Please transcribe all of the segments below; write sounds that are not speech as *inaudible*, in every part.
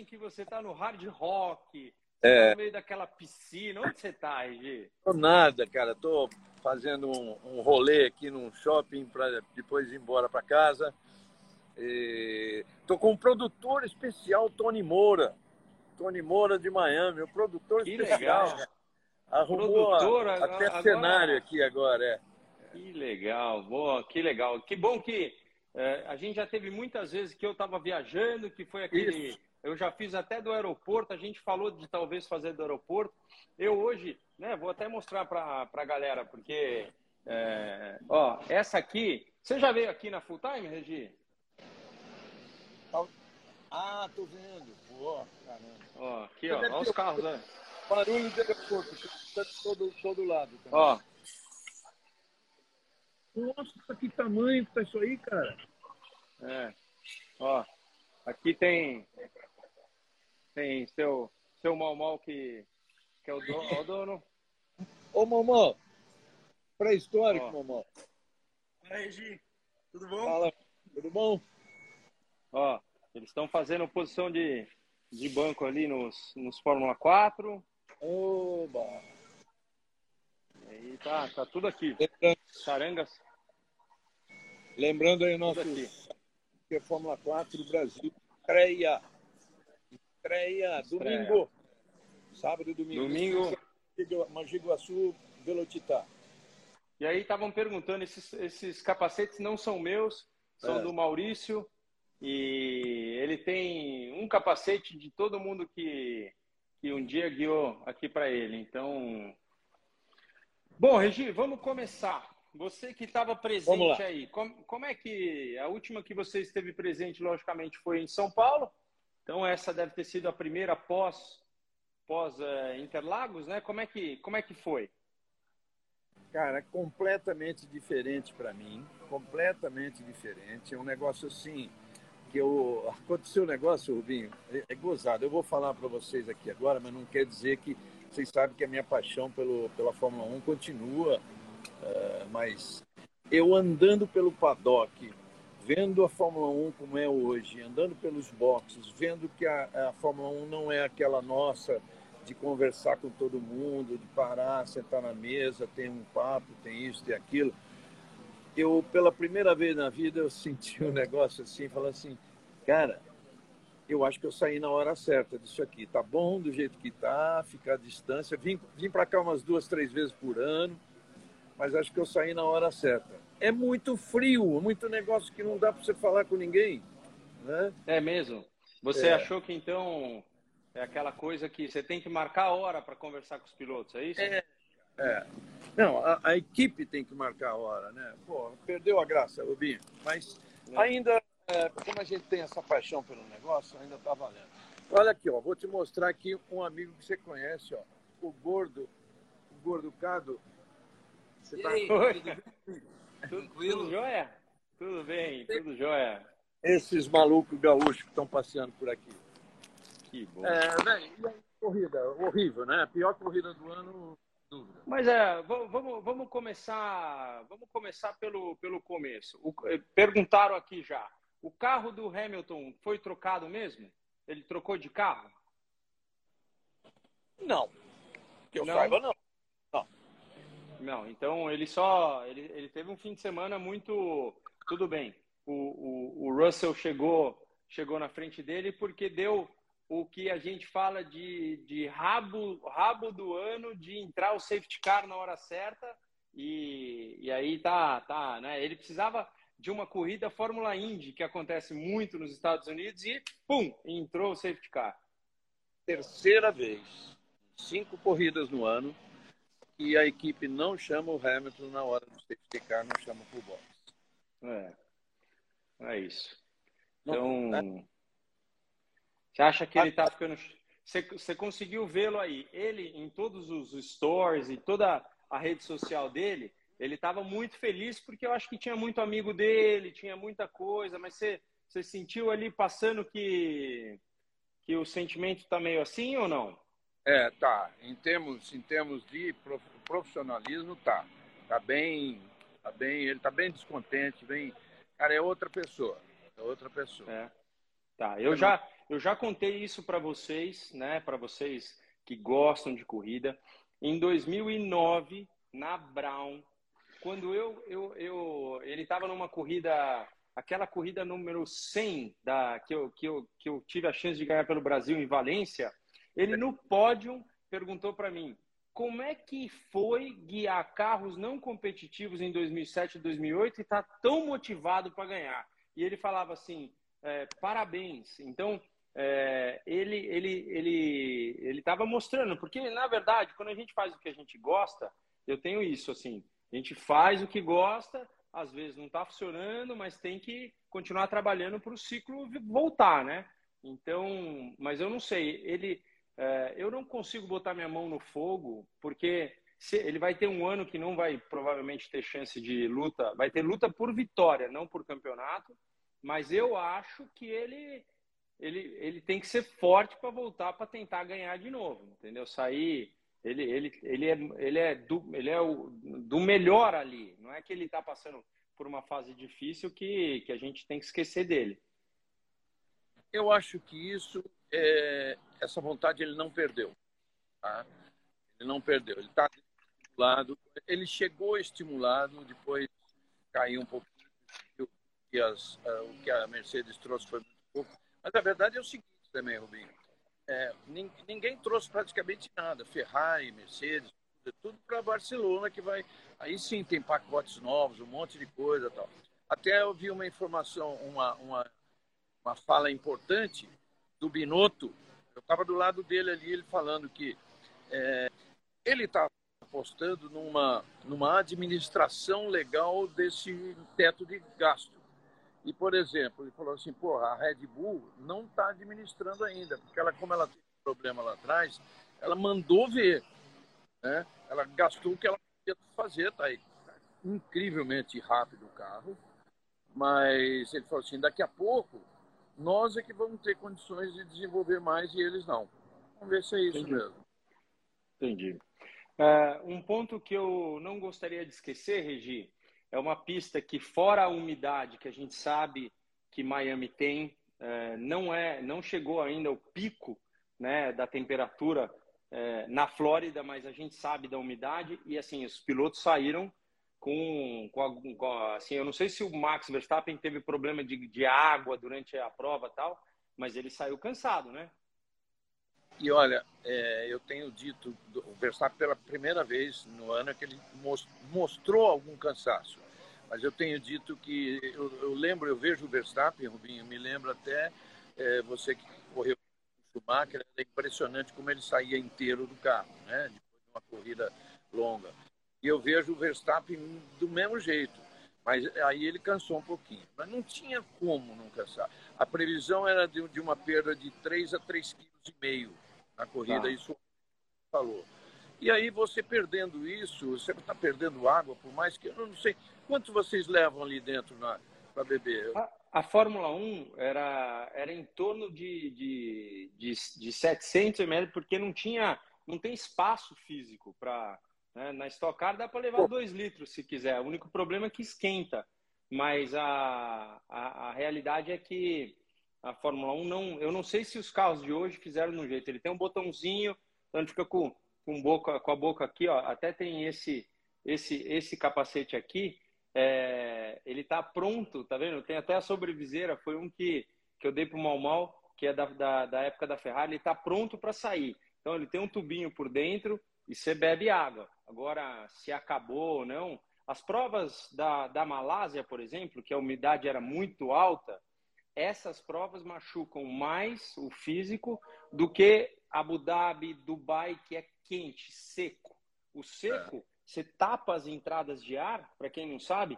imagem que você está no hard rock, É. tá no meio daquela piscina. Onde você tá, Regi? Tô nada, cara. Tô fazendo um, um rolê aqui num shopping para depois ir embora para casa. E tô com um produtor especial, Tony Moura. Tony Moura de Miami, o produtor Que especial. legal. Arrumou a- até agora- cenário aqui agora, é. Que legal, boa, que legal. Que bom que é, a gente já teve muitas vezes que eu estava viajando, que foi aquele. Eu já fiz até do aeroporto, a gente falou de talvez fazer do aeroporto. Eu hoje, né, vou até mostrar para a galera, porque. é, ó, essa aqui. Você já veio aqui na Full Time, Regi? Ah, tô vendo. Pô, caramba. Ó, aqui, ó, olha os carros, né? Barulho de aeroporto, tá de todo, todo lado. Também. Ó, Nossa, que tamanho que tá isso aí, cara. é, ó, aqui tem. Tem seu, seu mal mal que, que é o dono. o dono. Ô, Momó. Pré-histórico. Momó. Fala, Regi. Tudo bom? Fala, tudo bom? Ó, eles estão fazendo posição de, de banco ali nos, nos Fórmula 4. Oba. Aí tá, tá tudo aqui. Lembrando, Sarangas, lembrando aí o nosso que é Fórmula 4 do Brasil. Estreia. Estreia domingo. Sábado e domingo. Domingo. Mogi Guaçu, Velocitar. E aí estavam perguntando, esses, esses capacetes não são meus, são É. do Maurício. E ele tem um capacete de todo mundo que, que um dia guiou aqui para ele. Então. Bom, Regi, vamos começar. Você que estava presente aí, como, como é que. A última que você esteve presente, logicamente, foi em São Paulo. Então, essa deve ter sido a primeira pós, pós eh, Interlagos, né? Como é que, como é que foi? Cara, é completamente diferente para mim, completamente diferente. É um negócio assim que eu aconteceu um negócio, Rubinho, é, é gozado. Eu vou falar para vocês aqui agora, mas não quer dizer que vocês sabem que a minha paixão pelo, pela Fórmula 1 continua, eh, mas eu andando pelo paddock, vendo a Fórmula 1 como é hoje, andando pelos boxes, vendo que a, a Fórmula 1 não é aquela nossa de conversar com todo mundo, de parar, sentar na mesa, tem um papo, tem isso, tem aquilo. Eu, pela primeira vez na vida, eu senti um negócio assim, falando assim, cara, eu acho que eu saí na hora certa disso aqui. Tá bom do jeito que tá, ficar à distância. Vim, vim para cá umas duas, três vezes por ano, mas acho que eu saí na hora certa. É muito frio, muito negócio que não dá para você falar com ninguém, né? É mesmo? Você É. achou que então é aquela coisa que você tem que marcar a hora para conversar com os pilotos, é isso? É. É. Não, a, a equipe tem que marcar a hora, né? Pô, perdeu a graça, Rubinho. Mas É. ainda, é, como a gente tem essa paixão pelo negócio, ainda tá valendo. Olha aqui, ó, vou te mostrar aqui um amigo que você conhece, ó, o Gordo, o Gordo Cado. Você E tá- aí, Oi. tudo bem? Tudo, Tranquilo? tudo jóia? Tudo bem, tudo jóia. Esses malucos gaúchos que estão passeando por aqui. Que bom. É, né? E aí, corrida, horrível, né? Pior corrida do ano, dúvida. Mas é, va- vamos, vamos começar, vamos começar pelo, pelo começo. O- eh, perguntaram aqui já. O carro do Hamilton foi trocado mesmo? Ele trocou de carro? Não. Que eu Não? saiba, não. Não, então ele só. Ele, ele teve um fim de semana muito. Tudo bem. O, o, o Russell chegou, chegou na frente dele porque deu o que a gente fala de, de rabo, rabo do ano de entrar o safety car na hora certa. E, e aí tá, tá, né? Ele precisava de uma corrida Fórmula Indy, que acontece muito nos Estados Unidos, e pum, entrou o safety car. terceira vez, cinco corridas no ano, e a equipe não chama o Hamilton na hora do safety car, não chama pro box. É, é isso. Então, você acha que ele tá ficando. Você, você conseguiu vê-lo aí? Ele, em todos os stories e toda a rede social dele, ele estava muito feliz porque eu acho que tinha muito amigo dele, tinha muita coisa, mas você, você sentiu ali passando que, que o sentimento tá meio assim ou não? É, tá. Em termos, em termos de prof- profissionalismo, tá. Tá bem, tá bem, ele tá bem descontente, bem. Cara, é outra pessoa. É outra pessoa. É. Tá, eu já, eu já contei isso para vocês, né? Para vocês que gostam de corrida. Em 2009, na Brown, quando eu, eu, eu ele estava numa corrida, aquela corrida número 100 da que eu, que eu, que eu tive a chance de ganhar pelo Brasil em Valência, ele no pódio perguntou para mim: como é que foi guiar carros não competitivos em 2007 e 2008 e está tão motivado para ganhar? E ele falava assim: é, parabéns. Então, é, ele ele ele ele estava mostrando, porque na verdade, quando a gente faz o que a gente gosta, eu tenho isso assim: a gente faz o que gosta, às vezes não está funcionando, mas tem que continuar trabalhando para o ciclo voltar, né? Então, mas eu não sei, ele é, eu não consigo botar minha mão no fogo, porque se, ele vai ter um ano que não vai provavelmente ter chance de luta, vai ter luta por vitória, não por campeonato, mas eu acho que ele ele, ele tem que ser forte para voltar para tentar ganhar de novo, entendeu? Sair, ele, ele, ele é, ele é, do, ele é o, do melhor ali, não é que ele está passando por uma fase difícil que, que a gente tem que esquecer dele. Eu acho que isso é, essa vontade ele não perdeu. Tá? Ele não perdeu. Ele está estimulado. Ele chegou estimulado, depois caiu um pouquinho. E as, uh, o que a Mercedes trouxe foi muito pouco. Mas a verdade é o seguinte também, Rubinho. É, ninguém trouxe praticamente nada. Ferrari, Mercedes, tudo para Barcelona que vai. Aí sim tem pacotes novos, um monte de coisa tal. Até eu vi uma informação, uma, uma, uma fala importante do Binotto, eu estava do lado dele ali, ele falando que é, ele está apostando numa, numa administração legal desse teto de gasto. E, por exemplo, ele falou assim, pô, a Red Bull não está administrando ainda, porque ela, como ela teve um problema lá atrás, ela mandou ver. Né? Ela gastou o que ela podia fazer, está aí incrivelmente rápido o carro, mas ele falou assim, daqui a pouco nós é que vamos ter condições de desenvolver mais e eles não. Vamos ver se é isso Entendi. mesmo. Entendi. Uh, um ponto que eu não gostaria de esquecer, Regi, é uma pista que, fora a umidade que a gente sabe que Miami tem, uh, não é, não chegou ainda ao pico né, da temperatura uh, na Flórida, mas a gente sabe da umidade e assim os pilotos saíram com, com, com assim, eu não sei se o Max Verstappen teve problema de, de água durante a prova tal, mas ele saiu cansado, né? E olha, é, eu tenho dito, o Verstappen pela primeira vez no ano é que ele mostrou algum cansaço. Mas eu tenho dito que, eu, eu lembro, eu vejo o Verstappen, Rubinho, me lembro até é, você que correu com o Schumacher, é impressionante como ele saía inteiro do carro, né? Depois de uma corrida longa. E eu vejo o Verstappen do mesmo jeito. Mas aí ele cansou um pouquinho. Mas não tinha como não cansar. A previsão era de, de uma perda de 3 a 3,5 kg na corrida, tá. isso falou. E aí você perdendo isso, você está perdendo água, por mais que eu não sei. Quanto vocês levam ali dentro para beber? A, a, Fórmula 1 era, era em torno de, de, de, de 700 ml, porque não tinha, não tem espaço físico para né? Na Stock Car dá para levar 2 litros se quiser. O único problema é que esquenta. Mas a, a, a, realidade é que a Fórmula 1 não. Eu não sei se os carros de hoje fizeram no jeito. Ele tem um botãozinho, então fica com, com, boca, com a boca aqui, ó. Até tem esse, esse, esse capacete aqui. É, ele está pronto, tá vendo? Tem até a sobreviseira, foi um que, que eu dei para o Mal Mal, que é da, da, da época da Ferrari, ele está pronto para sair. Então ele tem um tubinho por dentro, e você bebe água. Agora, se acabou ou não. As provas da, da Malásia, por exemplo, que a umidade era muito alta, essas provas machucam mais o físico do que Abu Dhabi, Dubai, que é quente, seco. O seco, você tapa as entradas de ar, para quem não sabe,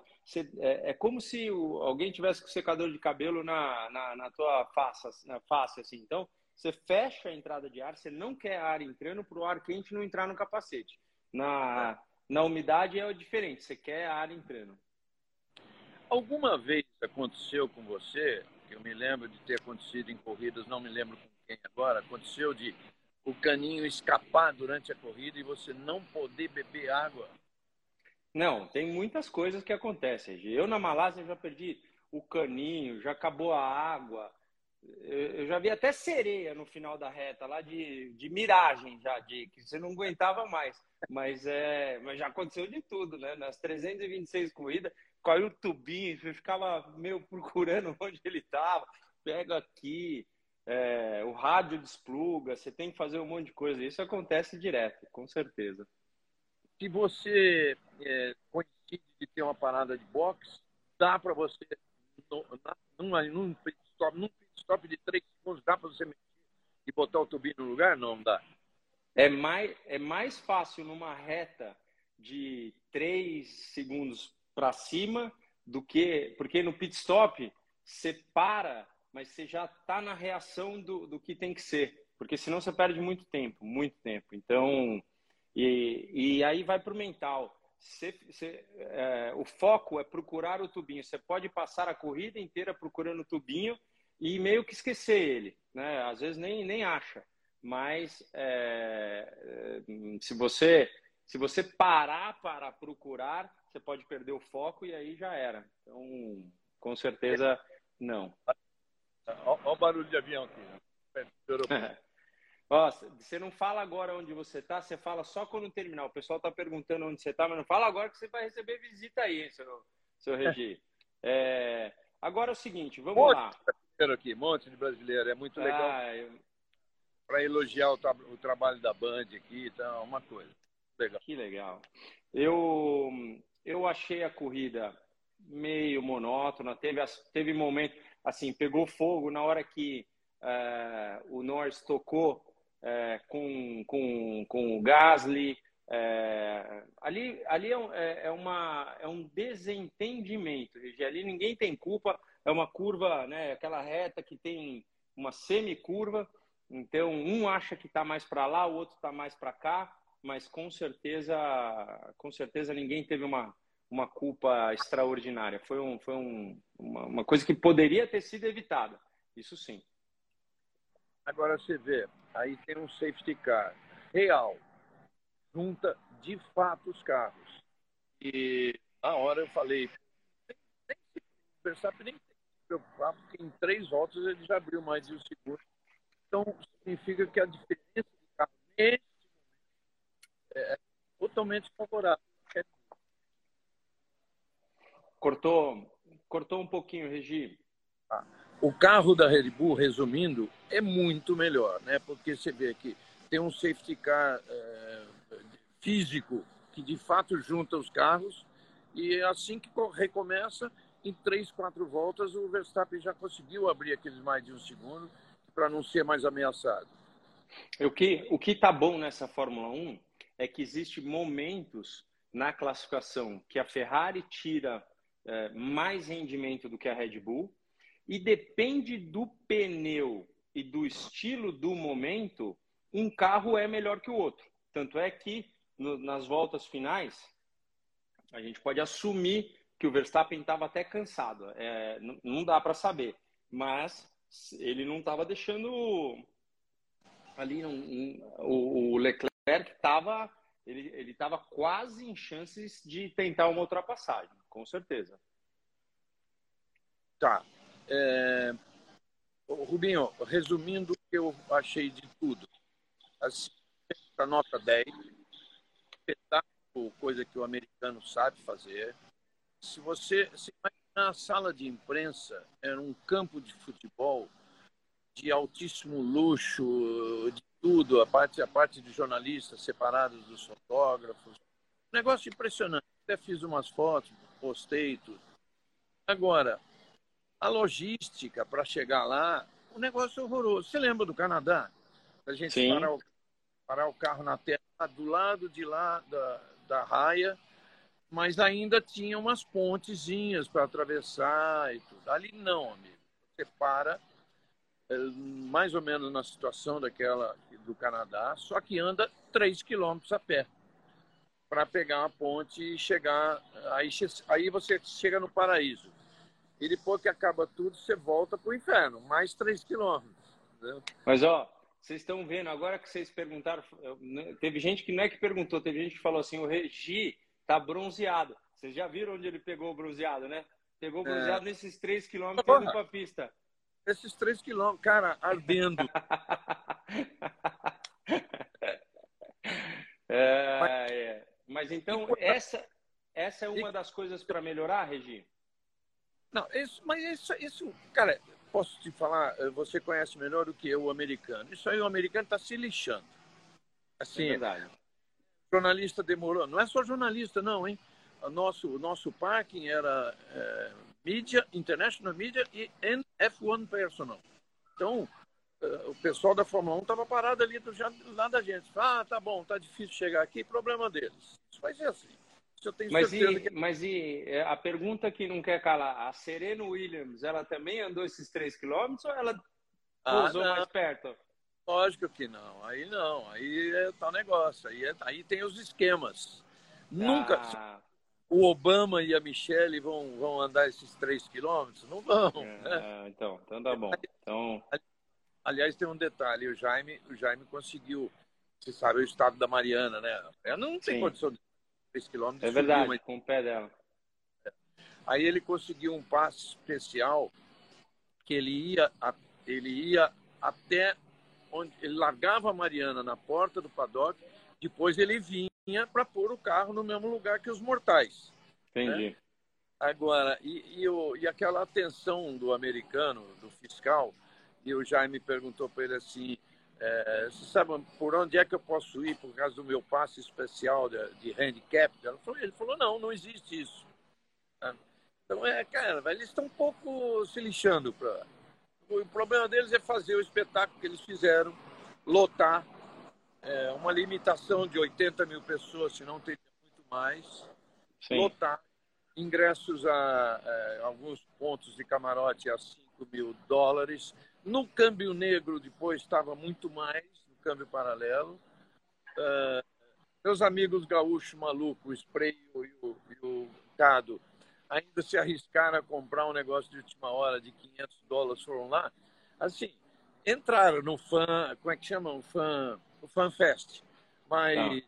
é, é, como se o, alguém tivesse com secador de cabelo na, na, na tua face, na face, assim. Então, você fecha a entrada de ar, você não quer ar entrando para o ar quente não entrar no capacete. Na, na umidade é diferente, você quer ar entrando. Alguma vez aconteceu com você, que eu me lembro de ter acontecido em corridas, não me lembro com quem agora, aconteceu de o caninho escapar durante a corrida e você não poder beber água? Não, tem muitas coisas que acontecem. Eu na Malásia já perdi o caninho, já acabou a água, eu já vi até sereia no final da reta, lá de, de miragem já, de que você não aguentava mais. Mas, é, mas já aconteceu de tudo, né? Nas 326 corridas, caiu o tubinho, você ficava meio *laughs* procurando onde ele estava. Pega aqui, é, o rádio despluga, você tem que fazer um monte de coisa. Isso acontece direto, com certeza. Se você é, coincide de ter uma parada de boxe, dá para você, na, num, num, num stop de 3 segundos, dá para você mexer e botar o tubinho no lugar? Não, não dá. É mais, é mais fácil numa reta de 3 segundos para cima do que. Porque no pit stop você para, mas você já está na reação do, do que tem que ser. Porque senão você perde muito tempo, muito tempo. Então, e, e aí vai para o mental. É, o foco é procurar o tubinho. Você pode passar a corrida inteira procurando o tubinho e meio que esquecer ele. Né? Às vezes nem, nem acha. Mas é, é se você se você parar para procurar, você pode perder o foco e aí já era. Então, com certeza, não. Olha o barulho de avião aqui. Né? *laughs* Ó, você não fala agora onde você está, você fala só quando terminar. O pessoal está perguntando onde você está, mas não fala agora que você vai receber visita aí, seu, seu Regi. É, agora é o seguinte, vamos monte lá. Brasileiro aqui, monte de brasileiro, é muito legal. Ah, eu... Para elogiar o, tra o, trabalho da Band aqui, então, uma coisa. Legal. Que legal. Eu, eu achei a corrida meio monótona. Teve, teve momento, assim, pegou fogo na hora que uh, o Norris tocou uh, com, com, com o Gasly. Uh, ali ali é, é, uma, é um desentendimento. Ali ninguém tem culpa. É uma curva, né, aquela reta que tem uma semicurva. Então, um acha que está mais para lá, o outro está mais para cá mas com certeza, com certeza ninguém teve uma, uma culpa extraordinária. Foi, um, foi um, uma, uma coisa que poderia ter sido evitada. Isso sim. Agora você vê, aí tem um safety car real, junta de fato os carros. E na hora eu falei, nem se Verstappen nem preocupar, porque em três voltas ele já abriu mais de um segundo. Então significa que a diferença de carro é, totalmente favorável. Cortou, cortou um pouquinho, Regi. Ah, o carro da Red Bull, resumindo, é muito melhor, né? Porque você vê que tem um safety car é, físico que de fato junta os carros e assim que recomeça, em três, quatro voltas, o Verstappen já conseguiu abrir aqueles mais de um segundo para não ser mais ameaçado. O que o que tá bom nessa Fórmula 1 é que existe momentos na classificação que a Ferrari tira é, mais rendimento do que a Red Bull e depende do pneu e do estilo do momento, um carro é melhor que o outro. Tanto é que no, nas voltas finais a gente pode assumir que o Verstappen estava até cansado. É, não, dá para saber, mas ele não estava deixando ali um, um, o, o Leclerc Leclerc estava ele ele estava quase em chances de tentar uma ultrapassagem, com certeza. Tá. É... Rubinho, resumindo o que eu achei de tudo. Assim, a nota 10, espetáculo, coisa que o americano sabe fazer. Se você se imaginar a sala de imprensa era um campo de futebol de altíssimo luxo, de tudo, a parte, a parte de jornalistas separados dos fotógrafos. Negócio impressionante. Até fiz umas fotos, postei tudo. Agora, a logística para chegar lá, o um negócio horroroso. Você lembra do Canadá? A gente parar o, parar o, carro na terra do lado de lá da, da raia, mas ainda tinha umas pontezinhas para atravessar e tudo. Ali não, amigo. Você para é, mais ou menos na situação daquela do Canadá, só que anda 3 quilômetros a pé para pegar uma ponte e chegar. Aí, aí você chega no paraíso. E depois que acaba tudo, você volta para o inferno, mais 3 quilômetros. Mas, ó, vocês estão vendo, agora que vocês perguntaram, né, teve gente que não é que perguntou, teve gente que falou assim: o Regi tá bronzeado. Vocês já viram onde ele pegou o bronzeado, né? Pegou o bronzeado é. nesses 3 quilômetros indo para a pista. esses três quilômetros, cara, ardendo. *laughs* é, mas, é. mas então, essa, essa é uma das coisas para melhorar, Regi? Não, isso, mas isso, isso, cara, posso te falar, eh, você conhece melhor do que eu o americano. Isso aí o americano está se lixando. Assim, é verdade. Jornalista demorou. Não é só jornalista, não, hein? O nosso, o nosso parking era é, mídia, international media e F1 personal. Então, é, o pessoal da Fórmula 1 estava parado ali do, já, lá da gente. Ah, tá bom, tá difícil chegar aqui, problema deles. Isso vai ser assim. eu tenho mas certeza e, que... Mas e é, a pergunta que não quer calar, a Serena Williams, ela também andou esses 3 quilômetros ou ela ah, pousou mais perto? Lógico que não. Aí não. Aí é tal negócio. Aí, é, aí tem os esquemas. Ah. Nunca o Obama e a Michelle vão, vão andar esses três quilômetros? Não vão. É, né? Então, então tá bom. Então... Aliás, tem um detalhe, o Jaime, o Jaime conseguiu, você sabe, o estado da Mariana, né? Ela não tem Sim. condição de 3 quilômetros. É verdade, mas... com o pé dela. Aí ele conseguiu um passe especial que ele ia, ele ia até onde ele largava a Mariana na porta do paddock, depois ele vinha para pôr o carro no mesmo lugar que os mortais. Entendi. Né? Agora, e, e, o, e aquela atenção do americano, do fiscal, e o Jaime perguntou para ele assim: é, você sabe por onde é que eu posso ir por causa do meu passe especial de, de handicap? Ele falou: não, não existe isso. Então, é, cara, eles estão um pouco se lixando. Pra... O problema deles é fazer o espetáculo que eles fizeram, lotar é, uma limitação de 80 mil pessoas, se não teria muito mais, Sim. lotar ingressos a, é, alguns pontos de camarote a 5 mil dólares. No câmbio negro, depois, estava muito mais, no câmbio paralelo. Uh, meus amigos gaúchos malucos, o Spray e o, e o Cado, ainda se arriscaram a comprar um negócio de última hora de 500 dólares, foram lá. Assim, entraram no fã, como é que chama? Um fã no FanFest. Mas, Não.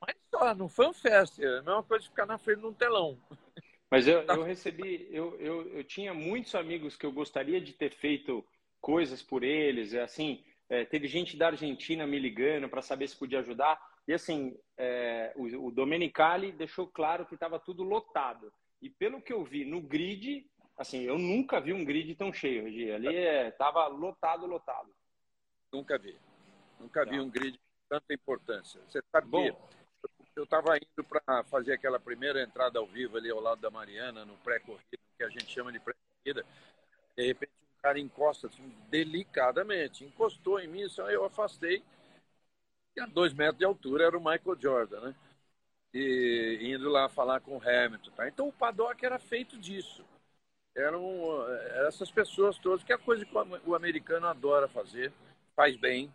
mas só, no FanFest. É a mesma coisa de ficar na frente de um telão. Mas eu, *laughs* eu recebi, eu, eu, eu tinha muitos amigos que eu gostaria de ter feito coisas por eles, é assim, é, teve gente da Argentina me ligando para saber se podia ajudar, e assim, é, o, o Domenicali deixou claro que estava tudo lotado, e pelo que eu vi no grid, assim, eu nunca vi um grid tão cheio, Regi. ali estava é, lotado, lotado. Nunca vi. Nunca vi tá. um grid de tanta importância. Você sabe Bom. eu estava indo para fazer aquela primeira entrada ao vivo ali ao lado da Mariana, no pré-corrida, que a gente chama de pré-corrida. De repente, um cara encosta assim, delicadamente, encostou em mim, só eu afastei. E a dois metros de altura era o Michael Jordan, né? E indo lá falar com o Hamilton. Tá? Então o paddock era feito disso. Eram, eram essas pessoas todas, que é a coisa que o americano adora fazer, faz bem,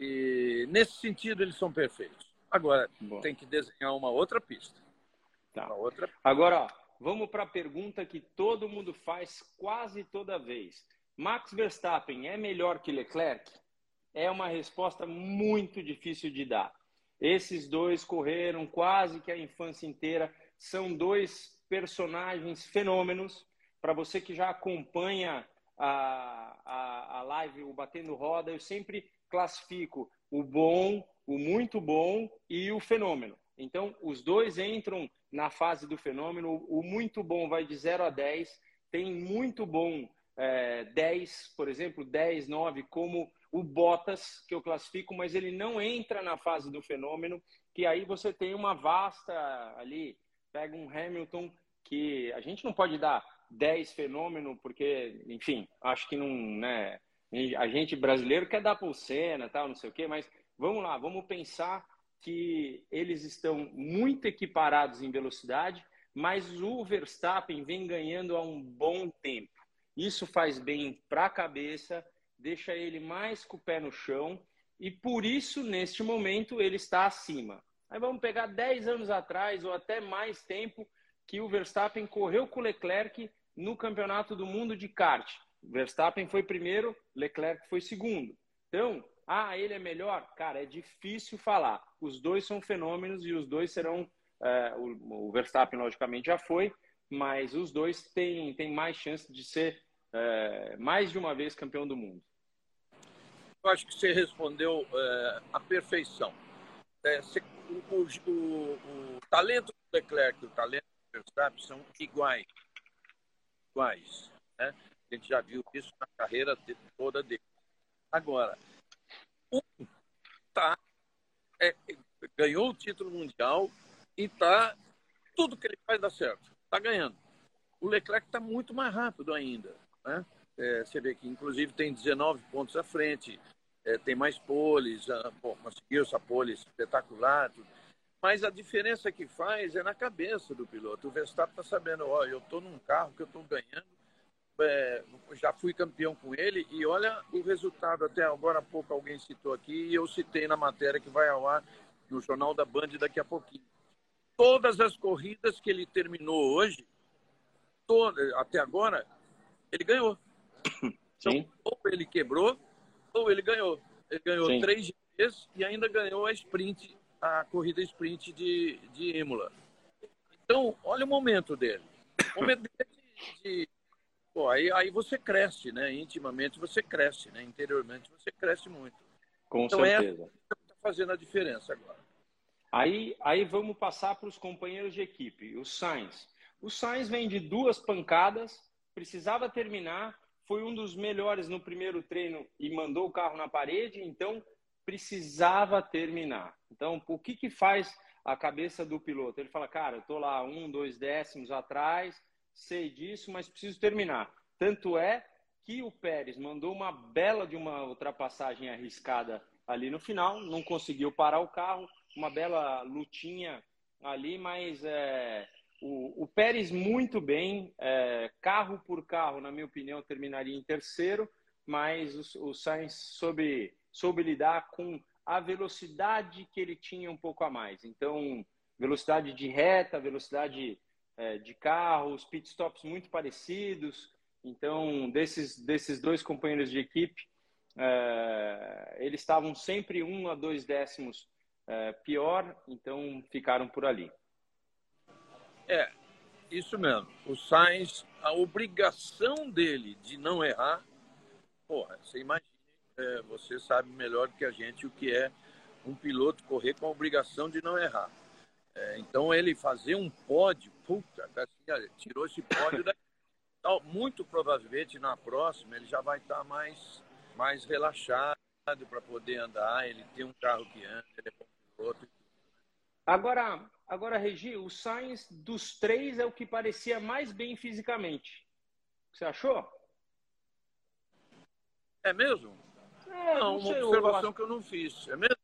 e nesse sentido eles são perfeitos. Agora, Bom. tem que desenhar uma outra pista. Tá. Uma outra... Agora, ó, vamos para a pergunta que todo mundo faz quase toda vez. Max Verstappen é melhor que Leclerc? É uma resposta muito difícil de dar. Esses dois correram quase que a infância inteira. São dois personagens fenômenos. Para você que já acompanha a, a, a live, o Batendo Roda, eu sempre classifico o bom, o muito bom e o fenômeno. Então, os dois entram na fase do fenômeno. O muito bom vai de 0 a 10. Tem muito bom é, 10, por exemplo, 10, 9, como o Bottas, que eu classifico, mas ele não entra na fase do fenômeno, que aí você tem uma vasta ali, pega um Hamilton que a gente não pode dar 10 fenômeno, porque, enfim, acho que não, né, a gente brasileiro quer dar pulsena, tal, não sei o quê, mas vamos lá, vamos pensar que eles estão muito equiparados em velocidade, mas o Verstappen vem ganhando há um bom tempo. Isso faz bem para a cabeça, deixa ele mais com o pé no chão e por isso, neste momento, ele está acima. Aí vamos pegar 10 anos atrás ou até mais tempo que o Verstappen correu com o Leclerc no Campeonato do Mundo de kart. Verstappen foi primeiro, Leclerc foi segundo. Então, ah, ele é melhor? Cara, é difícil falar. Os dois são fenômenos e os dois serão. É, o, o, Verstappen, logicamente, já foi, mas os dois têm, têm mais chance de ser é, mais de uma vez campeão do mundo? Eu acho que você respondeu é, à perfeição. É, o, o, o, o, talento do Leclerc e o talento do Verstappen são iguais. Iguais. Né? A gente já viu isso na carreira toda dele. Agora, um tá, é, ganhou o título mundial e tá tudo que ele faz dá certo. Está ganhando. O Leclerc está muito mais rápido ainda. Né? É, você vê que, inclusive, tem 19 pontos à frente, é, tem mais poles, bom, conseguiu essa pole espetacular. Tudo. Mas a diferença que faz é na cabeça do piloto. O Verstappen está sabendo, ó, eu estou num carro que eu estou ganhando, é, já fui campeão com ele e olha o resultado. Até agora há pouco alguém citou aqui e eu citei na matéria que vai ao ar no Jornal da Band daqui a pouquinho. Todas as corridas que ele terminou hoje, toda, até agora, ele ganhou. Então, ou ele quebrou, ou ele ganhou. Ele ganhou Sim. três dias e ainda ganhou a sprint, a corrida sprint de, de Imola. Então, olha o momento dele. O momento dele de, de pô, aí, aí você cresce, né? Intimamente você cresce, né? Interiormente você cresce muito. Com então, certeza. É está fazendo a diferença agora. Aí, aí vamos passar para os companheiros de equipe. O Sainz. O Sainz vem de duas pancadas, precisava terminar, foi um dos melhores no primeiro treino e mandou o carro na parede, então precisava terminar. Então, o que, que faz a cabeça do piloto? Ele fala, cara, eu tô lá um, dois décimos atrás, sei disso, mas preciso terminar. Tanto é que o Pérez mandou uma bela de uma ultrapassagem arriscada ali no final, não conseguiu parar o carro, uma bela lutinha ali, mas é, o, o Pérez muito bem, é, carro por carro, na minha opinião, terminaria em terceiro, mas o, o Sainz soube, soube lidar com a velocidade que ele tinha um pouco a mais. Então, velocidade de reta, velocidade é, de carro, os pitstops muito parecidos. Então, desses, desses dois companheiros de equipe, é, eles estavam sempre um a dois décimos é, pior, então ficaram por ali. É, isso mesmo. O Sainz, a obrigação dele de não errar, porra, você imagina, é, você sabe melhor do que a gente o que é um piloto correr com a obrigação de não errar. É, então ele fazer um pódio, puta, assim, tirou esse pódio daqui. *laughs* Então, muito provavelmente na próxima ele já vai estar mais, mais relaxado para poder andar. Ele tem um carro que anda, ele é bom piloto. Agora, agora, Regi, o Sainz dos três é o que parecia mais bem fisicamente. Você achou? É mesmo? É, não, não sei, uma observação que eu não fiz. É mesmo?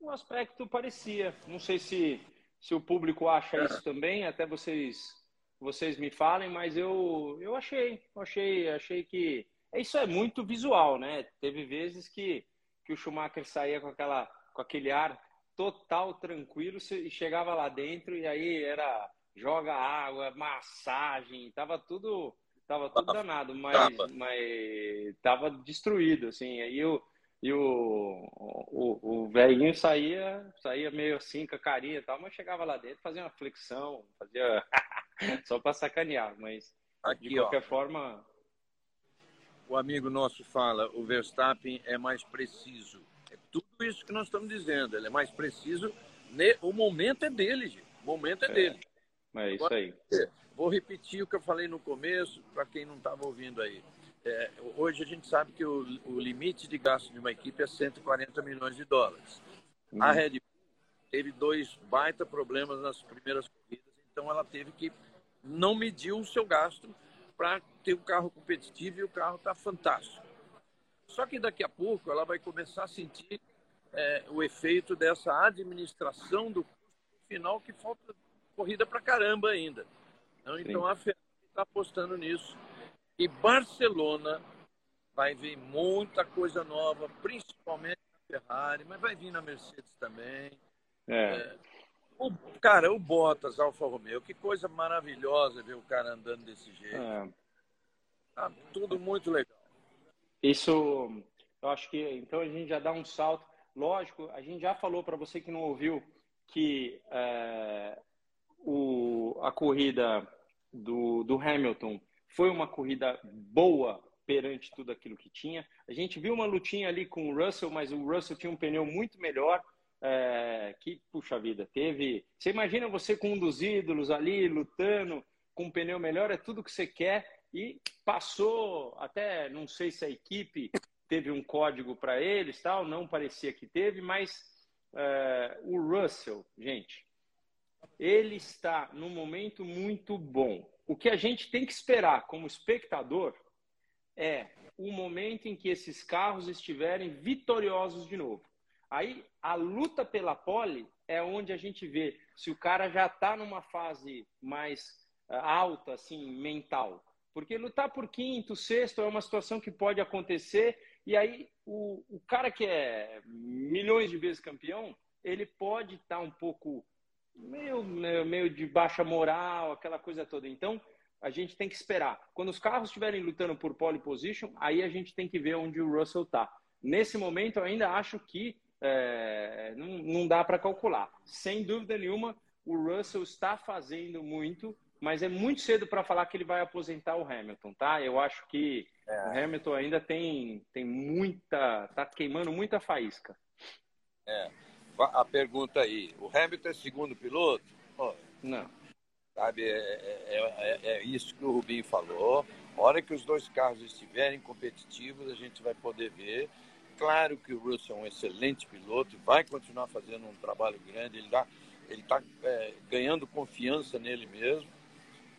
O aspecto parecia. Não sei se, se o público acha é. isso também, até vocês vocês me falem, mas eu, eu achei, achei, achei que isso é muito visual, né? Teve vezes que, que o Schumacher saía com aquela com aquele ar total tranquilo e chegava lá dentro e aí era joga água, massagem, tava tudo tava tudo danado, mas mas tava destruído assim. Aí o e o, o, o velhinho saía, saía meio assim com a carinha e tal, mas chegava lá dentro, fazia uma flexão, fazia *laughs* só para sacanear, mas Aqui, de qualquer ó, forma. O amigo nosso fala, o Verstappen é mais preciso tudo isso que nós estamos dizendo. Ele é mais preciso. O momento é dele, gente. O momento é, é dele. É isso Agora, aí. Vou repetir o que eu falei no começo, para quem não estava ouvindo aí. É, hoje a gente sabe que o, o, limite de gasto de uma equipe é 140 milhões de dólares. Hum. A Red Bull teve dois baita problemas nas primeiras corridas, então ela teve que não medir o seu gasto para ter um carro competitivo e o carro está fantástico. Só que daqui a pouco ela vai começar a sentir é, o efeito dessa administração do final que falta corrida para caramba ainda. Então, então a Ferrari está apostando nisso. E Barcelona vai vir muita coisa nova, principalmente na Ferrari, mas vai vir na Mercedes também. É. É, o, cara, o Bottas, Alfa Romeo, que coisa maravilhosa ver o cara andando desse jeito. É. Tá tudo muito legal. Isso, eu acho que então a gente já dá um salto. Lógico, a gente já falou para você que não ouviu que é, o, a corrida do, do Hamilton Foi uma corrida boa perante tudo aquilo que tinha. A gente viu uma lutinha ali com o Russell, mas o Russell tinha um pneu muito melhor. É, que, puxa vida, teve. Você imagina você com um dos ídolos ali, lutando, com um pneu melhor, é tudo que você quer. E passou, até não sei se a equipe teve um código para eles, tal, não parecia que teve, mas é, o Russell, gente, ele está num momento muito bom. O que a gente tem que esperar como espectador é o momento em que esses carros estiverem vitoriosos de novo. Aí a luta pela pole é onde a gente vê se o cara já está numa fase mais eh, alta, assim, mental. Porque lutar por quinto, sexto é uma situação que pode acontecer. E aí o, o cara que é milhões de vezes campeão, ele pode estar tá um pouco meio, meio, meio de baixa moral, aquela coisa toda. Então, a gente tem que esperar. Quando os carros estiverem lutando por pole position, aí a gente tem que ver onde o Russell está. Nesse momento, eu ainda acho que é, não, não dá para calcular. Sem dúvida nenhuma, o Russell está fazendo muito, mas é muito cedo para falar que ele vai aposentar o Hamilton, tá? Eu acho que é. o Hamilton ainda tem, tem muita. tá queimando muita faísca. É. A pergunta aí: o Hamilton é segundo piloto? Oh, não. Sabe, é, é, é, é, isso que o Rubinho falou. A hora que os dois carros estiverem competitivos, a gente vai poder ver. Claro que o Russell é um excelente piloto, vai continuar fazendo um trabalho grande, ele está ele tá, é, ganhando confiança nele mesmo,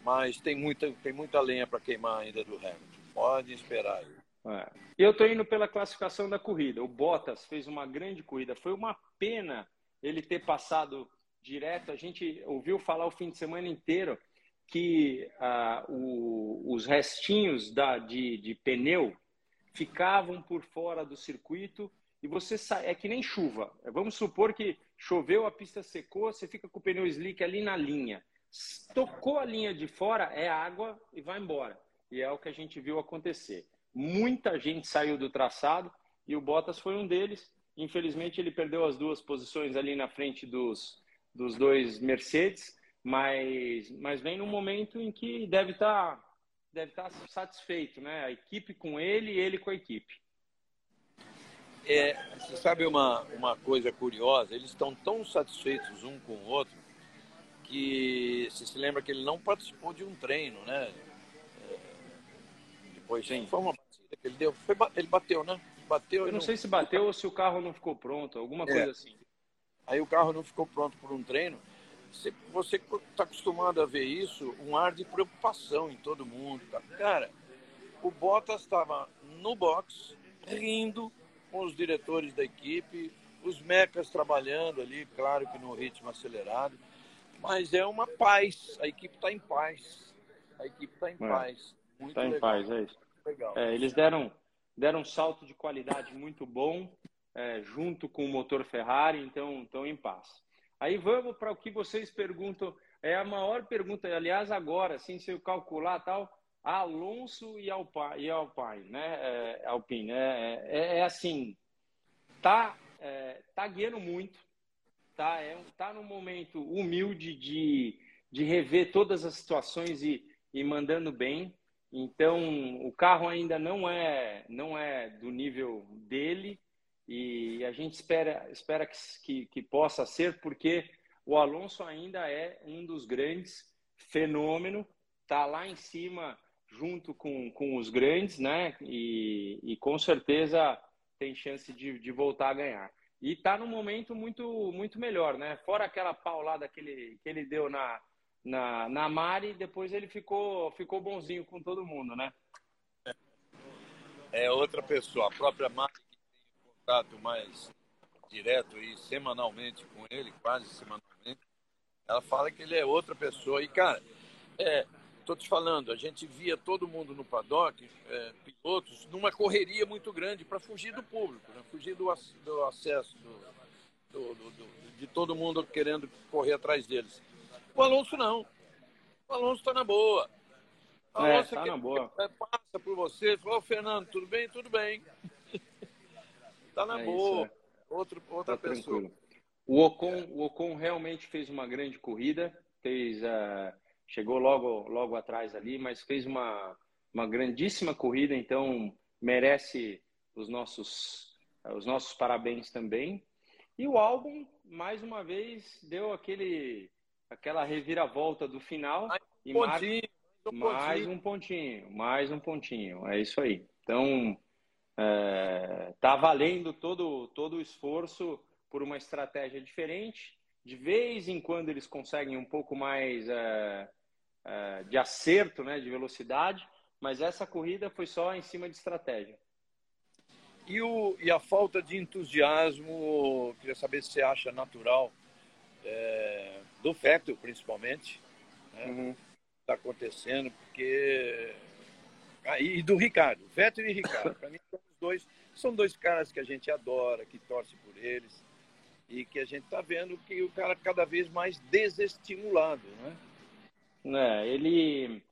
mas tem muita, tem muita lenha para queimar ainda do Hamilton. Pode esperar aí. É. Eu estou indo pela classificação da corrida. O Bottas fez uma grande corrida. Foi uma pena ele ter passado direto. A gente ouviu falar o fim de semana inteiro que ah, o, os restinhos da, de, de, pneu ficavam por fora do circuito e você sai. É que nem chuva. Vamos supor que choveu, a pista secou, você fica com o pneu slick ali na linha. Tocou a linha de fora, é água e vai embora. E é o que a gente viu acontecer. Muita gente saiu do traçado e o Bottas foi um deles. Infelizmente, ele perdeu as duas posições ali na frente dos, dos dois Mercedes, mas, mas vem num momento em que deve estar tá, deve tá satisfeito, né? A equipe com ele e ele com a equipe. É, você sabe uma, uma coisa curiosa? Eles estão tão satisfeitos um com o outro que você se lembra que ele não participou de um treino, né? É, depois Sim. foi uma batida que ele deu. Foi, ele bateu, né? Bateu. Eu não, não sei se bateu ou se o carro não ficou pronto, alguma é. coisa assim. Aí o carro não ficou pronto por um treino. Você está acostumado a ver isso, um ar de preocupação em todo mundo. Tá? Cara, o Bottas estava no box, rindo com os diretores da equipe, os mecas trabalhando ali, claro que no ritmo acelerado, mas é uma paz, a equipe está em paz. A equipe está em é, paz. Está em paz, é isso. Legal. É, eles deram, deram um salto de qualidade muito bom é, junto com o motor Ferrari, então estão em paz. Aí vamos para o que vocês perguntam. É a maior pergunta, aliás, agora, assim, se eu calcular tal, Alonso e Alpine, e Alpine né? É, Alpine, né? É, é, é, assim, tá, é, tá guiando muito, tá, é, tá num momento humilde de, de rever todas as situações e, e mandando bem. Então, o carro ainda não é, não é do nível dele, e a gente espera, espera que, que, que possa ser, porque o Alonso ainda é um dos grandes fenômeno, está lá em cima junto com, com os grandes, né? E, e com certeza tem chance de, de voltar a ganhar. E está num momento muito muito melhor, né? Fora aquela paulada que ele, que ele deu na, na, na Mari, depois ele ficou, ficou bonzinho com todo mundo, né? É outra pessoa, a própria Mari contato mais direto e semanalmente com ele, quase semanalmente, ela fala que ele é outra pessoa. E, cara, é, tô te falando, a gente via todo mundo no paddock, é, pilotos, numa correria muito grande para fugir do público, né? fugir do, do acesso do, do, de todo mundo querendo correr atrás deles. O Alonso não. O Alonso está na boa. O Alonso é, tá na boa. É, passa por você, fala, oh, Fernando, tudo bem? Tudo bem. *laughs* Tá na é boa. Isso, é. Outro, outra tá pessoa. Tranquilo. O Ocon, o Ocon realmente fez uma grande corrida, fez, uh, chegou logo, logo atrás ali, mas fez uma, uma grandíssima corrida, então merece os nossos, os nossos parabéns também. E o álbum, mais uma vez, deu aquele, aquela reviravolta do final. Mais um e pontinho, mais um pontinho, mais um pontinho. É isso aí. Então, é, tá valendo todo, todo o esforço por uma estratégia diferente. De vez em quando eles conseguem um pouco mais é, é, de acerto, né, de velocidade, mas essa corrida foi só em cima de estratégia. E, o, e a falta de entusiasmo, queria saber se você acha natural, é, do Vettel, principalmente, né? Uhum. Está acontecendo, porque. Ah, e do Ricardo, Vettel e Ricardo. Para mim, são dois, são dois caras que a gente adora, que torce por eles, e que a gente está vendo que o cara cada vez mais desestimulado, né? É, ele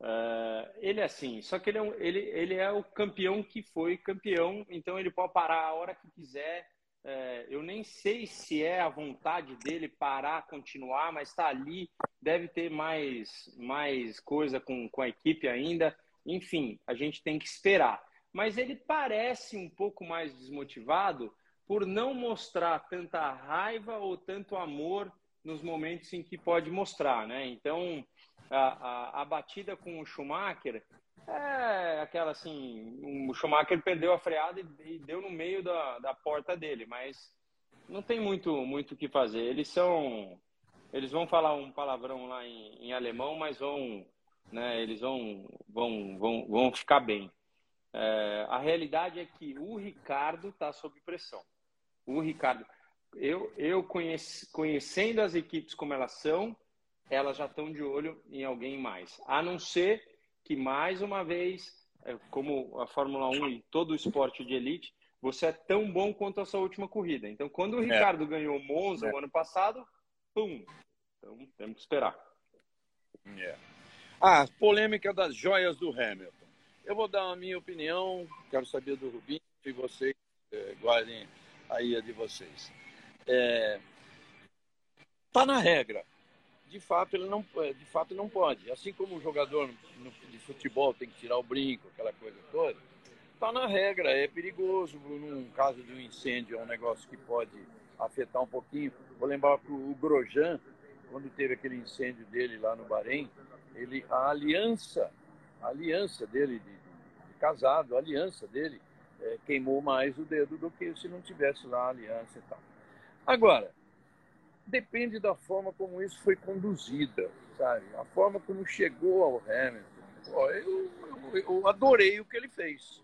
Uh, ele é assim, só que ele é, um, ele, ele é o campeão que foi campeão, então ele pode parar a hora que quiser. Uh, eu nem sei se é a vontade dele parar, continuar, mas está ali. Deve ter mais, mais coisa com, com a equipe ainda. Enfim, a gente tem que esperar. Mas ele parece um pouco mais desmotivado por não mostrar tanta raiva ou tanto amor nos momentos em que pode mostrar, né? Então, a, a, a, batida com o Schumacher é aquela assim, o Schumacher perdeu a freada e, e deu no meio da, da porta dele, mas não tem muito muito o que fazer. Eles são, eles vão falar um palavrão lá em, em alemão, mas vão, né? Eles vão vão vão, vão ficar bem. É, a realidade é que o Ricardo está sob pressão. O Ricardo, eu, eu conhece, conhecendo as equipes como elas são, elas já estão de olho em alguém mais. A não ser que, mais uma vez, é, como a Fórmula 1 e todo o esporte de elite, você é tão bom quanto a sua última corrida. Então, quando o é. Ricardo é. ganhou Monza é. o ano passado, pum! Então, temos que esperar. É. Ah, polêmica das joias do Hamilton. Eu vou dar a minha opinião, quero saber do Rubinho e vocês é, guardem aí a de vocês. É, tá na regra de fato ele não é, de fato não pode. Assim como o jogador de futebol tem que tirar o brinco, aquela coisa toda, está na regra, é perigoso. Num caso de um incêndio, é um negócio que pode afetar um pouquinho. Vou lembrar que o Grosjean, quando teve aquele incêndio dele lá no Bahrein, ele, a aliança, a aliança dele de, de casado, a aliança dele é, queimou mais o dedo do que se não tivesse lá a aliança e tal. Agora, depende da forma como isso foi conduzida, sabe? A forma como chegou ao Hamilton. eu, eu, eu, adorei o que ele fez.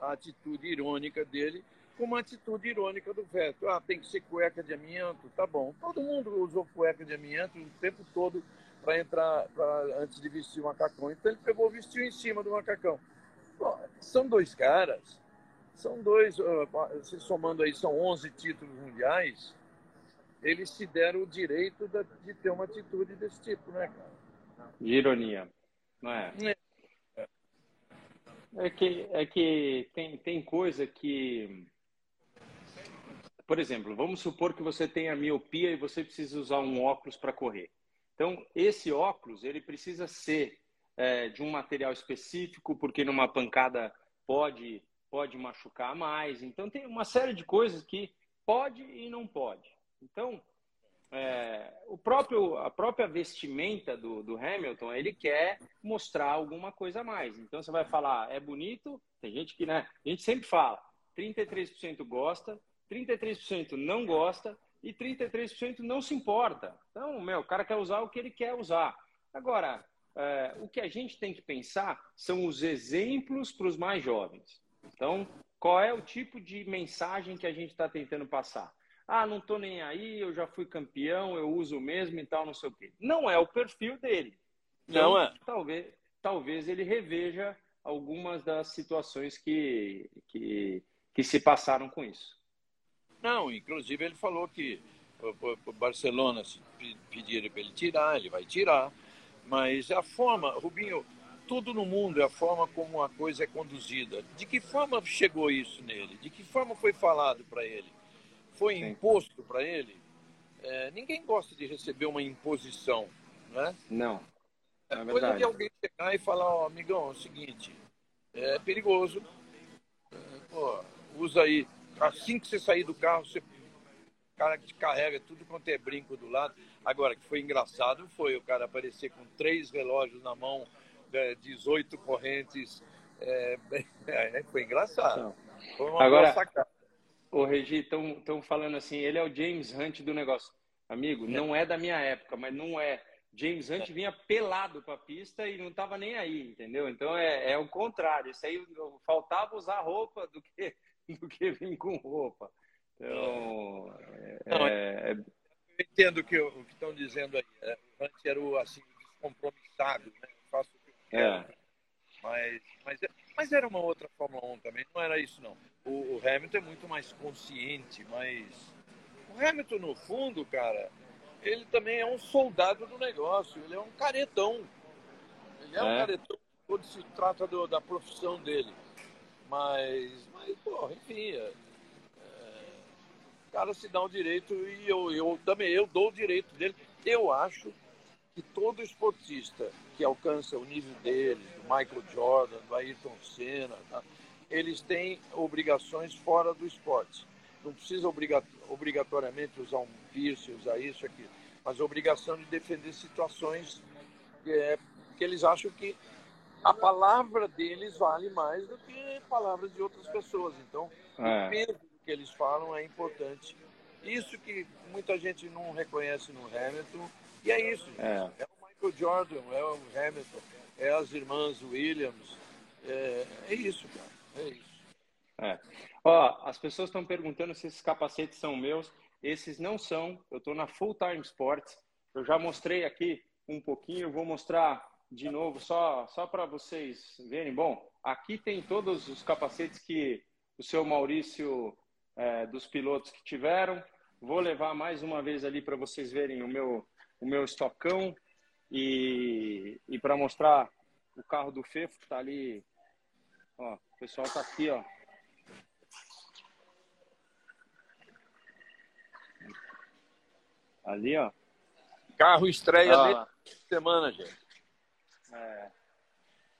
A atitude irônica dele, como a atitude irônica do Vettel. Ah, tem que ser cueca de amianto, tá bom. Todo mundo usou cueca de amianto o tempo todo para entrar, pra, antes de vestir o macacão. Então ele pegou, vestiu em cima do macacão. Bom, são dois caras, são dois, se somando aí, são 11 títulos mundiais eles se deram o direito de ter uma atitude desse tipo, né, cara? De ironia, não é? é? É que, é que tem, tem coisa que. Por exemplo, vamos supor que você tenha miopia e você precisa usar um óculos para correr. Então, esse óculos ele precisa ser é, de um material específico, porque numa pancada pode, pode machucar mais. Então, tem uma série de coisas que pode e não pode. Então, é, o próprio, a própria vestimenta do, do, Hamilton, ele quer mostrar alguma coisa a mais. Então, você vai falar, é bonito? Tem gente que, né? A gente sempre fala, 33% gosta, 33% não gosta e 33% não se importa. Então, meu, o cara quer usar o que ele quer usar. Agora, é, o que a gente tem que pensar são os exemplos para os mais jovens. Então, qual é o tipo de mensagem que a gente está tentando passar? ah, não tô nem aí, eu já fui campeão, eu uso mesmo e tal, não sei o quê. Não é o perfil dele. Então, não é. Talvez, talvez ele reveja algumas das situações que, que, que se passaram com isso. Não, inclusive ele falou que o Barcelona pediram para ele tirar, ele vai tirar. Mas a forma, Rubinho, tudo no mundo é a forma como a coisa é conduzida. De que forma chegou isso nele? De que forma foi falado para ele? foi Sim. imposto para ele, é, ninguém gosta de receber uma imposição, né? Não. É coisa de alguém chegar e falar, ó, amigão, é o seguinte, é perigoso. É, pô, usa aí. Assim que você sair do carro, você cara que te carrega tudo quanto é brinco do lado. Agora, que foi engraçado foi o cara aparecer com três relógios na mão, 18 né, correntes. É, *laughs* é, foi engraçado. Foi Agora, o Regi, estão falando assim, ele é o James Hunt do negócio. Amigo, é. não é da minha época, mas não é. James Hunt vinha pelado para a pista e não estava nem aí, entendeu? Então é, é o contrário. Isso aí faltava usar roupa do que, *laughs* do que vir com roupa. Então, é, não, é... eu entendo que, o que estão dizendo aí. Né? Antes era o assim, descompromissado, né? faço eu quero. É. Mas, mas, mas era uma outra Fórmula 1 também, não era isso não. O, o Hamilton é muito mais consciente, mas o Hamilton no fundo, cara, ele também é um soldado do negócio, ele é um caretão. Ele é, é. um caretão quando se trata do, da profissão dele. Mas, mas pô, enfim, é, é, o cara se dá o direito e eu, eu também eu dou o direito dele. Eu acho que todo esportista que alcança o nível dele, do Michael Jordan, do Ayrton Senna, tá? eles têm obrigações fora do esporte. Não precisa obrigatoriamente usar um piercing, usar isso, aquilo, mas a obrigação de defender situações que, é, que eles acham que a palavra deles vale mais do que palavras de outras pessoas. Então, é. o peso que eles falam é importante. Isso que muita gente não reconhece no Hamilton, e é isso. É. é o Michael Jordan, é o Hamilton, é as irmãs Williams. É, é isso, cara. É isso. É. Ó, as pessoas estão perguntando se esses capacetes são meus. Esses não são. Eu estou na Full Time Sports. Eu já mostrei aqui um pouquinho. Vou mostrar de novo só só para vocês verem. Bom, aqui tem todos os capacetes que o seu Maurício é, dos pilotos que tiveram. Vou levar mais uma vez ali para vocês verem o meu o meu estocão e, e para mostrar o carro do Fefo que está ali. Ó, o pessoal está aqui, ó. Ali, ó. Carro estreia ah. semana, gente. É.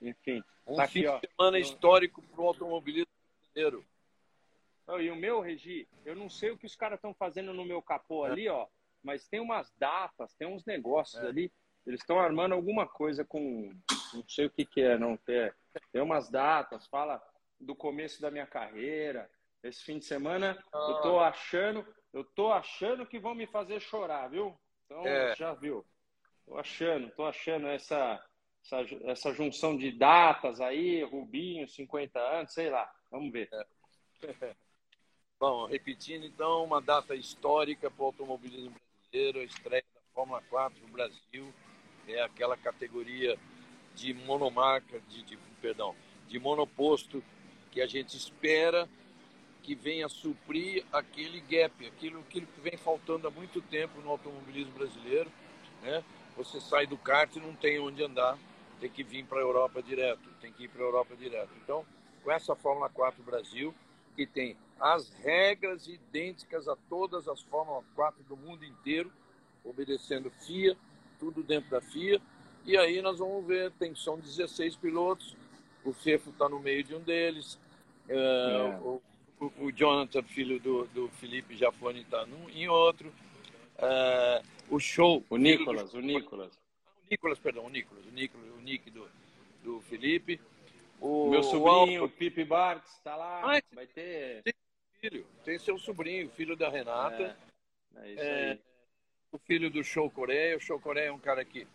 Enfim. Um tá fim aqui, de semana histórico para o automobilismo brasileiro. E o meu, Regi, eu não sei o que os caras estão fazendo no meu capô é. ali, ó mas tem umas datas, tem uns negócios é. ali. Eles estão armando alguma coisa com. Não sei o que, que é, não. Tem, tem umas datas, fala do começo da minha carreira. Esse fim de semana ah. eu tô achando, eu tô achando que vão me fazer chorar, viu? Então, é. já viu. Tô achando, tô achando essa, essa, essa junção de datas aí, Rubinho, 50 anos, sei lá. Vamos ver. É. *laughs* Bom, repetindo então, uma data histórica para o automobilismo brasileiro, a estreia da Fórmula 4 no Brasil, é aquela categoria de monomarca, de, de, perdão, de monoposto que a gente espera que venha suprir aquele gap, aquilo, aquilo que vem faltando há muito tempo no automobilismo brasileiro. Né? Você sai do kart e não tem onde andar, tem que vir para a Europa direto, tem que ir para a Europa direto. Então, com essa Fórmula 4 Brasil, que tem as regras idênticas a todas as Fórmula 4 do mundo inteiro, obedecendo FIA, tudo dentro da FIA. E aí nós vamos ver, tem, são 16 pilotos, o Fefo está no meio de um deles, uh, é. o, o, o, Jonathan, filho do, do Felipe Jafone, está em outro. Uh, o show. O Nicolas, do, o Nicolas. O Nicolas, perdão, o Nicolas, o Nicolas, o Nick do, do Felipe. O meu sobrinho, o Pipe Bartz, está lá. Ah, vai ter. Tem filho, tem seu sobrinho, filho da Renata. É, é isso é, aí. O filho do Show Coreia. O Show Coreia é um cara que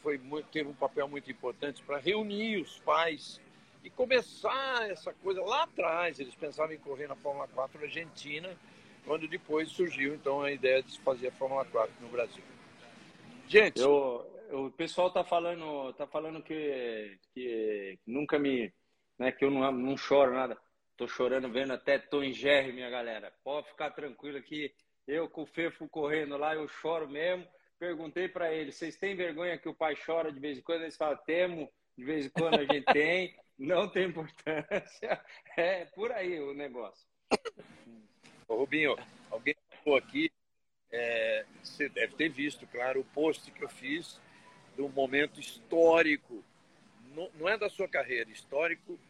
foi muito, teve um papel muito importante para reunir os pais e começar essa coisa lá atrás. Eles pensavam em correr na Fórmula 4 Argentina, quando depois surgiu então a ideia de se fazer a Fórmula 4 no Brasil. Gente, eu, o pessoal tá falando, tá falando que, que nunca me, né, que eu não, não choro nada. Tô chorando vendo até Tom e Jerry, minha galera. Pode ficar tranquilo que eu com o Fefo correndo lá, eu choro mesmo. Perguntei para ele, vocês têm vergonha que o pai chora de vez em quando? Eles falam, temos, de vez em quando a gente *laughs* tem, não tem importância. *laughs* É por aí o negócio. Ô, Rubinho, alguém falou aqui, é, você deve ter visto, claro, o post que eu fiz de um momento histórico, não, não é da sua carreira, histórico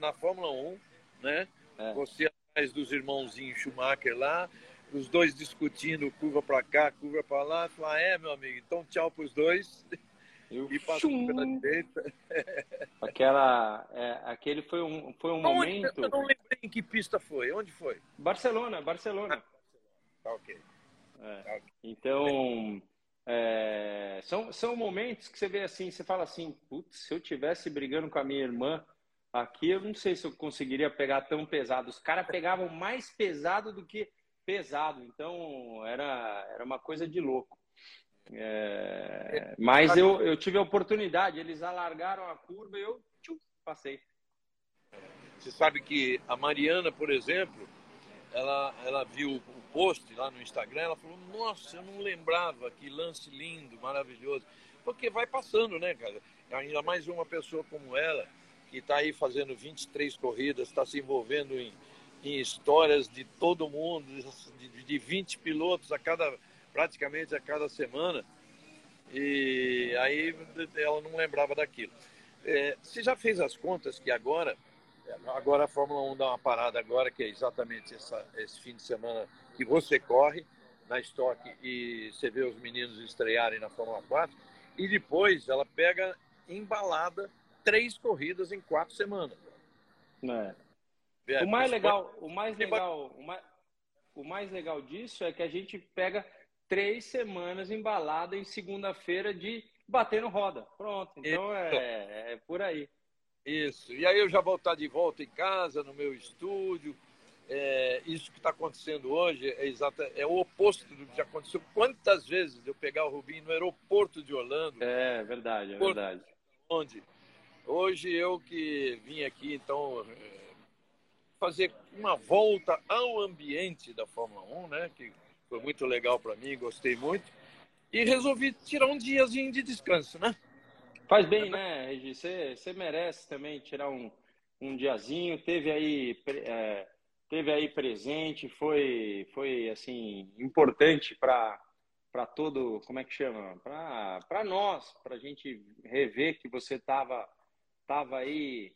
na Fórmula 1, né? É. Você atrás dos irmãozinhos Schumacher lá, os dois discutindo curva para cá, curva para lá. Falar, é, meu amigo, então tchau para os dois. Eu e passou pela direita. *laughs* Aquela, é, aquele foi um, foi um momento. Eu não lembrei em que pista foi. Onde foi? Barcelona, Barcelona. Tá ok. É. Tá okay. Então, é, são, são momentos que você vê assim, você fala assim, putz, se eu tivesse brigando com a minha irmã aqui, eu não sei se eu conseguiria pegar tão pesado. Os caras pegavam mais pesado do que pesado, então era, era uma coisa de louco. É, mas eu, eu tive a oportunidade, eles alargaram a curva e eu tchum, passei. Você sabe que a Mariana, por exemplo, ela, ela viu o post lá no Instagram, ela falou, nossa, eu não lembrava, que lance lindo, maravilhoso. Porque vai passando, né, cara? Ainda mais uma pessoa como ela, que está aí fazendo 23 corridas, está se envolvendo em, em histórias de todo mundo, de, de 20 pilotos a cada praticamente a cada semana. E aí ela não lembrava daquilo. É, você já fez as contas que agora, agora a Fórmula 1 dá uma parada agora, que é exatamente essa, esse fim de semana que você corre na Stock e você vê os meninos estrearem na Fórmula 4, e depois ela pega embalada três corridas em quatro semanas. É. É, o mais legal, o mais legal, o mais, o mais legal disso é que a gente pega três semanas embalada em segunda-feira de batendo roda. Pronto, então é, é, por aí. Isso. E aí eu já vou estar de volta em casa, no meu estúdio. É, isso que está acontecendo hoje é exato, é o oposto do que já aconteceu. Quantas vezes eu pegar o Rubinho no aeroporto de Orlando? É verdade, é verdade. Onde? Hoje eu que vim aqui, então, é, fazer uma volta ao ambiente da Fórmula 1, né? Que foi muito legal para mim, gostei muito. E resolvi tirar um diazinho de descanso, né? Faz bem, né, Regi? Você merece também tirar um, um diazinho. Teve aí, é, teve aí presente, foi, foi assim, importante para para todo, como é que chama? Para nós, para a gente rever que você estava tava aí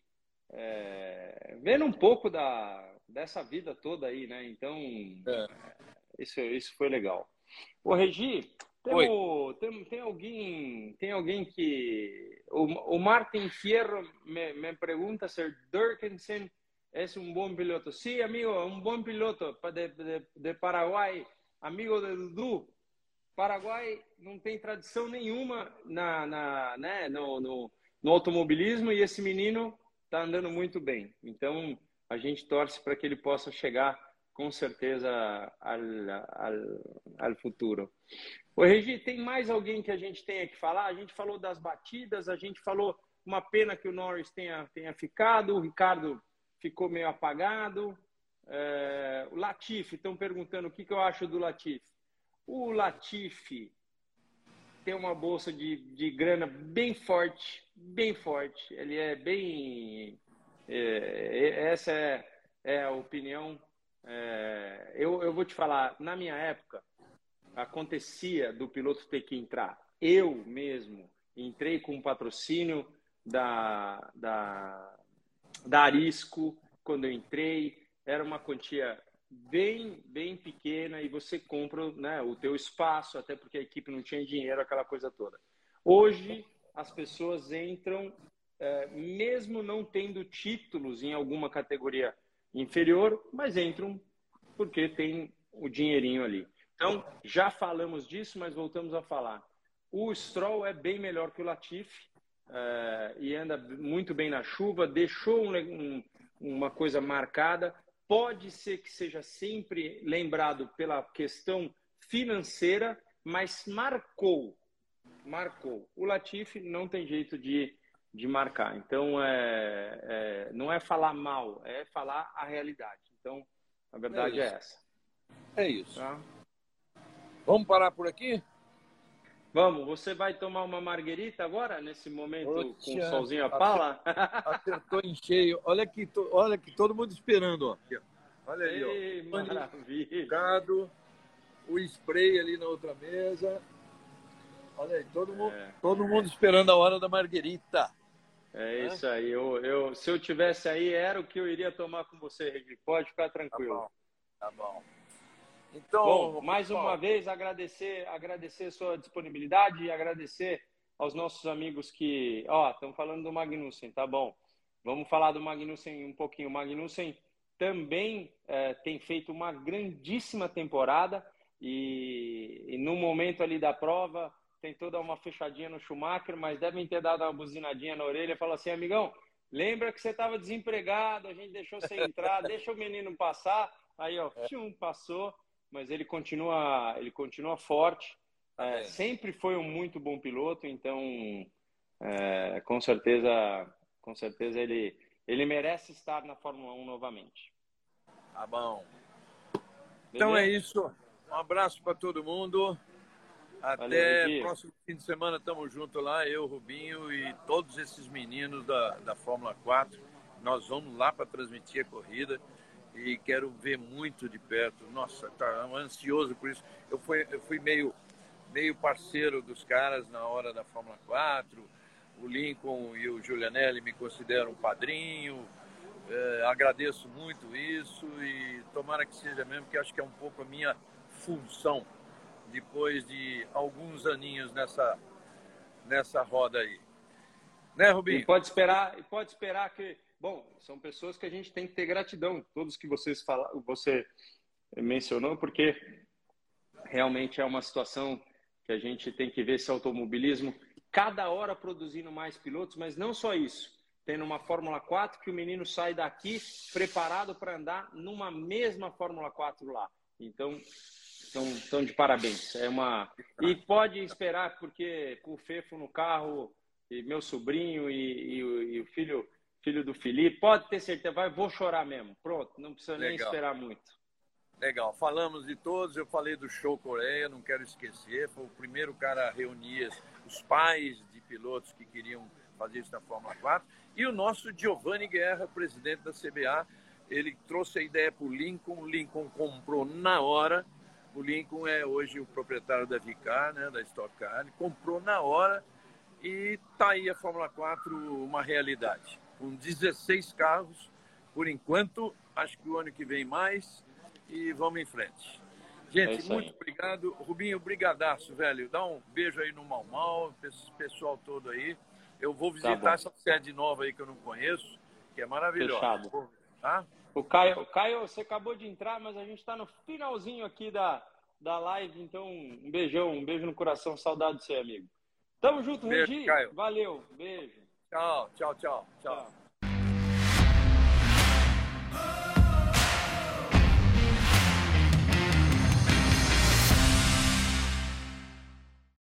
é, vendo um pouco da, dessa vida toda aí, né? Então, é. Isso, isso foi legal. Ô, Regi, tem, tem, tem, alguém, tem alguém que... O, o Martin Fierro me, me pergunta se Durkensen é um bom piloto. Sim, sí, amigo, um bom piloto de, de, de Paraguai, amigo de Dudu. Paraguai não tem tradição nenhuma na, na, né, no, no, no automobilismo e esse menino está andando muito bem. Então, a gente torce para que ele possa chegar com certeza ao, futuro. O Regi, tem mais alguém que a gente tenha que falar? A gente falou das batidas, a gente falou uma pena que o Norris tenha, tenha ficado, o Ricardo ficou meio apagado. É, o Latifi, estão perguntando o que, que eu acho do Latifi. O Latifi tem uma bolsa de, de grana bem forte, bem forte. Ele é bem. É, essa é, é a opinião é, eu, eu vou te falar, na minha época, acontecia do piloto ter que entrar. Eu mesmo entrei com um patrocínio da, da, da Arisco, quando eu entrei, era uma quantia bem, bem pequena e você compra né, o teu espaço, até porque a equipe não tinha dinheiro, aquela coisa toda. Hoje, as pessoas entram, é, mesmo não tendo títulos em alguma categoria inferior, mas entram porque tem o dinheirinho ali. Então, já falamos disso, mas voltamos a falar. O Stroll é bem melhor que o Latifi uh, e anda muito bem na chuva, deixou um, um, uma coisa marcada. Pode ser que seja sempre lembrado pela questão financeira, mas marcou. Marcou. O Latifi não tem jeito de de marcar. Então, é, é, não é falar mal, é falar a realidade. Então, a verdade é, é essa. É isso. Tá? Vamos parar por aqui? Vamos. Você vai tomar uma marguerita agora, nesse momento, com o solzinho a pala? *laughs* Acertou em cheio. Olha aqui, olha aqui, todo mundo esperando. Ó. Olha aí, Ei, ó. Maravilha. O spray ali na outra mesa. Olha aí, todo mundo, é. todo mundo esperando a hora da Marguerita. É, é isso aí. Eu, eu, se eu tivesse aí, era o que eu iria tomar com você, Regi. Pode ficar tranquilo. Tá bom. Tá bom. Então, bom, mais uma vez agradecer, agradecer sua disponibilidade e agradecer aos nossos amigos que, ó, estão falando do Magnussen, tá bom? Vamos falar do Magnussen um pouquinho. O Magnussen também é, tem feito uma grandíssima temporada e, e no momento ali da prova tentou dar uma fechadinha no Schumacher, mas devem ter dado uma buzinadinha na orelha e falou assim, amigão, lembra que você estava desempregado, a gente deixou você entrar, deixa o menino passar. Aí, ó, um passou, mas ele continua, ele continua forte. É, sempre foi um muito bom piloto, então é, com certeza, com certeza ele, ele merece estar na Fórmula 1 novamente. Tá bom. Beleza? Então é isso. Um abraço para todo mundo. Até Valeu, próximo fim de semana estamos juntos lá, eu, Rubinho e todos esses meninos da, da Fórmula 4. Nós vamos lá para transmitir a corrida e quero ver muito de perto. Nossa, tá ansioso por isso. Eu fui, eu fui meio, meio parceiro dos caras na hora da Fórmula 4. O Lincoln e o Giulianelli me consideram padrinho. É, agradeço muito isso e tomara que seja mesmo, que acho que é um pouco a minha função depois de alguns aninhos nessa, nessa roda aí. Né, Rubinho? E pode esperar, e pode esperar que, bom, são pessoas que a gente tem que ter gratidão, todos que vocês falaram, você mencionou, porque realmente é uma situação que a gente tem que ver esse automobilismo cada hora produzindo mais pilotos, mas não só isso. Tendo uma Fórmula 4 que o menino sai daqui preparado para andar numa mesma Fórmula 4 lá. Então, estão, estão de parabéns. É uma e pode esperar porque com o Fefo no carro e meu sobrinho e, e, o, e o filho filho do Felipe, pode ter certeza, vai, vou chorar mesmo. Pronto, não precisa Legal. nem esperar muito. Legal, falamos de todos, eu falei do Show Coreia, não quero esquecer, foi o primeiro cara a reunir os pais de pilotos que queriam fazer isso na Fórmula 4, e o nosso Giovanni Guerra, presidente da CBA, ele trouxe a ideia para o Lincoln, o Lincoln comprou na hora, o Lincoln é hoje o proprietário da Vicar, né, da Stock Car. Ele comprou na hora e está aí a Fórmula 4 uma realidade. Com 16 carros, por enquanto, acho que o ano que vem mais e vamos em frente. Gente, é muito obrigado. Rubinho, brigadaço, velho. Dá um beijo aí no Mal Mal, pessoal todo aí. Eu vou tá visitar tá essa sede nova aí que eu não conheço, que é maravilhosa. Fechado. Tá? O Caio, Caio, você acabou de entrar, mas a gente está no finalzinho aqui da, da live, então um beijão, um beijo no coração, saudade de ser amigo. Tamo junto, beijo, Regi. Caio. Valeu, beijo. Tchau, tchau, tchau, tchau. tchau.